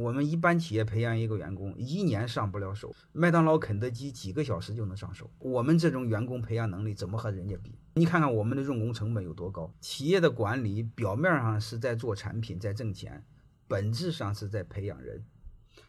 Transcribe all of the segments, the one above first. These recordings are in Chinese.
我们一般企业培养一个员工，一年上不了手。麦当劳、肯德基几个小时就能上手。我们这种员工培养能力怎么和人家比？你看看我们的用工成本有多高。企业的管理表面上是在做产品，在挣钱，本质上是在培养人。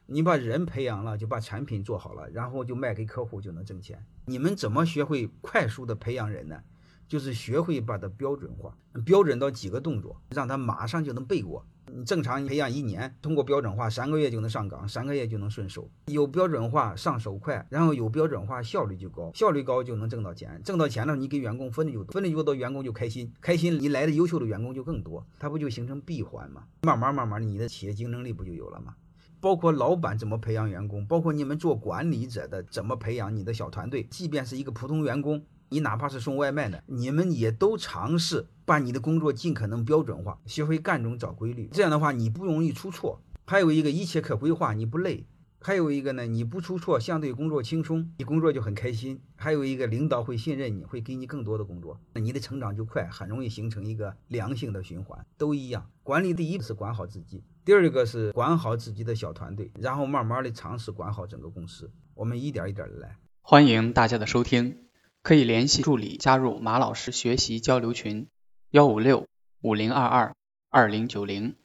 你把人培养了，就把产品做好了，然后就卖给客户就能挣钱。你们怎么学会快速的培养人呢？就是学会把它标准化，标准到几个动作，让他马上就能背过。你正常培养一年，通过标准化，三个月就能上岗，三个月就能顺手。有标准化，上手快，然后有标准化，效率就高，效率高就能挣到钱，挣到钱了，你给员工分的就多，分的越多，员工就开心，开心你来的优秀的员工就更多，它不就形成闭环吗？慢慢慢慢，你的企业竞争力不就有了吗？包括老板怎么培养员工，包括你们做管理者的怎么培养你的小团队，即便是一个普通员工。你哪怕是送外卖的，你们也都尝试把你的工作尽可能标准化，学会干中找规律。这样的话，你不容易出错。还有一个一切可规划，你不累。还有一个呢，你不出错，相对工作轻松，你工作就很开心。还有一个领导会信任你，会给你更多的工作，那你的成长就快，很容易形成一个良性的循环。都一样，管理第一是管好自己，第二个是管好自己的小团队，然后慢慢的尝试管好整个公司。我们一点一点的来。欢迎大家的收听。可以联系助理加入马老师学习交流群：幺五六五零二二二零九零。